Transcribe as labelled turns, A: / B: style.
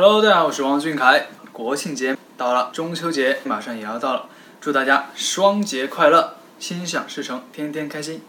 A: Hello，大家好，我是王俊凯。国庆节到了，中秋节马上也要到了，祝大家双节快乐，心想事成，天天开心。